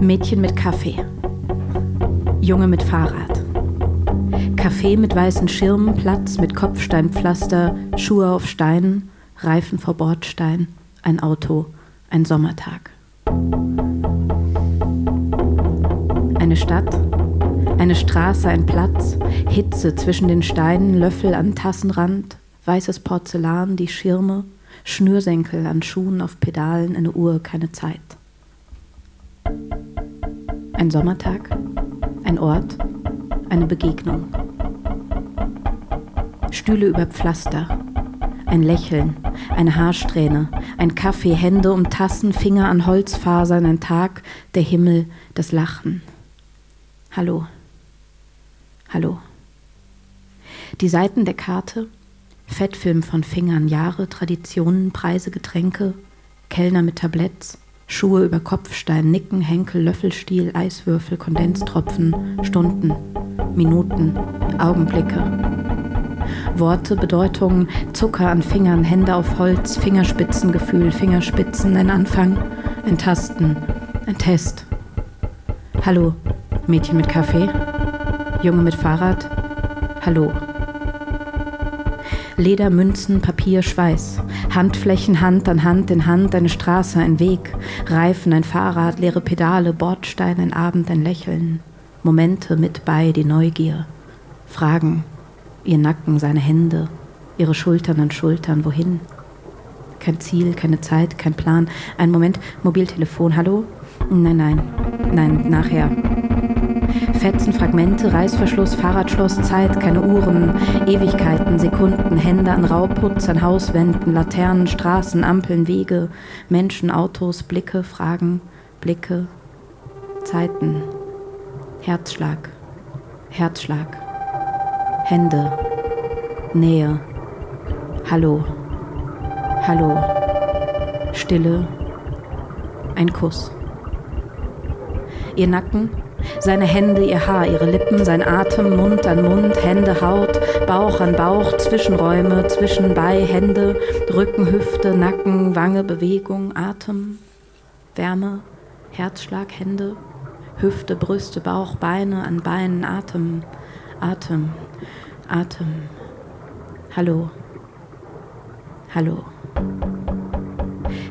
Mädchen mit Kaffee. Junge mit Fahrrad. Kaffee mit weißen Schirmen, Platz mit Kopfsteinpflaster, Schuhe auf Steinen, Reifen vor Bordstein, ein Auto, ein Sommertag. Eine Stadt, eine Straße, ein Platz, Hitze zwischen den Steinen, Löffel an Tassenrand, weißes Porzellan, die Schirme, Schnürsenkel an Schuhen auf Pedalen, eine Uhr, keine Zeit. Ein Sommertag, ein Ort, eine Begegnung. Stühle über Pflaster, ein Lächeln, eine Haarsträhne, ein Kaffee, Hände um Tassen, Finger an Holzfasern, ein Tag, der Himmel, das Lachen. Hallo. Hallo. Die Seiten der Karte, Fettfilm von Fingern, Jahre, Traditionen, Preise, Getränke, Kellner mit Tabletts, Schuhe über Kopfstein, Nicken, Henkel, Löffelstiel, Eiswürfel, Kondensstropfen, Stunden, Minuten, Augenblicke. Worte, Bedeutungen, Zucker an Fingern, Hände auf Holz, Fingerspitzengefühl, Fingerspitzen, ein Anfang, ein Tasten, ein Test. Hallo, Mädchen mit Kaffee, Junge mit Fahrrad, hallo. Leder, Münzen, Papier, Schweiß. Handflächen, Hand an Hand in Hand, eine Straße, ein Weg. Reifen, ein Fahrrad, leere Pedale, Bordstein, ein Abend, ein Lächeln. Momente mit bei, die Neugier. Fragen, ihr Nacken, seine Hände, ihre Schultern an Schultern, wohin? Kein Ziel, keine Zeit, kein Plan. Ein Moment, Mobiltelefon, hallo? Nein, nein, nein, nachher. Fetzen, Fragmente, Reißverschluss, Fahrradschloss, Zeit, keine Uhren, Ewigkeiten, Sekunden, Hände an Rauputz, an Hauswänden, Laternen, Straßen, Ampeln, Wege, Menschen, Autos, Blicke, Fragen, Blicke, Zeiten, Herzschlag, Herzschlag, Hände, Nähe, Hallo, Hallo, Stille, ein Kuss. Ihr Nacken, seine Hände, ihr Haar, ihre Lippen, sein Atem, Mund an Mund, Hände, Haut, Bauch an Bauch, Zwischenräume, Zwischenbei, Hände, Rücken, Hüfte, Nacken, Wange, Bewegung, Atem, Wärme, Herzschlag, Hände, Hüfte, Brüste, Bauch, Beine an Beinen, Atem, Atem, Atem. Hallo. Hallo.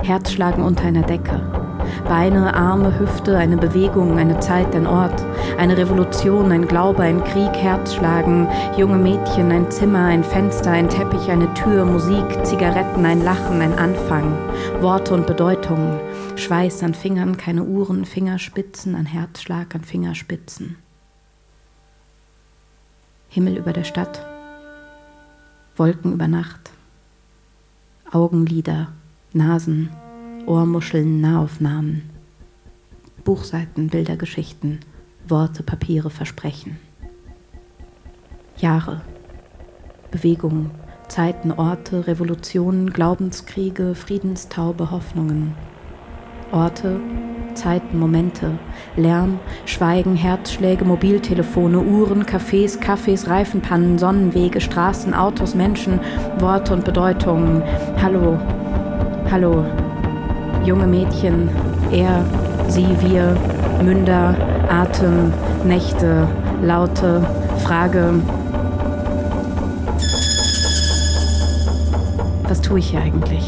Herzschlagen unter einer Decke. Beine, Arme, Hüfte, eine Bewegung, eine Zeit, ein Ort, eine Revolution, ein Glaube, ein Krieg, Herzschlagen, junge Mädchen, ein Zimmer, ein Fenster, ein Teppich, eine Tür, Musik, Zigaretten, ein Lachen, ein Anfang, Worte und Bedeutungen, Schweiß an Fingern, keine Uhren, Fingerspitzen, ein Herzschlag an Fingerspitzen. Himmel über der Stadt, Wolken über Nacht, Augenlider, Nasen, Ohrmuscheln, Nahaufnahmen, Buchseiten, Bildergeschichten, Worte, Papiere, Versprechen. Jahre, Bewegungen, Zeiten, Orte, Revolutionen, Glaubenskriege, Friedenstaube, Hoffnungen. Orte, Zeiten, Momente, Lärm, Schweigen, Herzschläge, Mobiltelefone, Uhren, Cafés, Kaffees, Reifenpannen, Sonnenwege, Straßen, Autos, Menschen, Worte und Bedeutungen. Hallo, hallo, junge Mädchen, er, sie, wir, Münder, Atem, Nächte, Laute, Frage. Was tue ich hier eigentlich?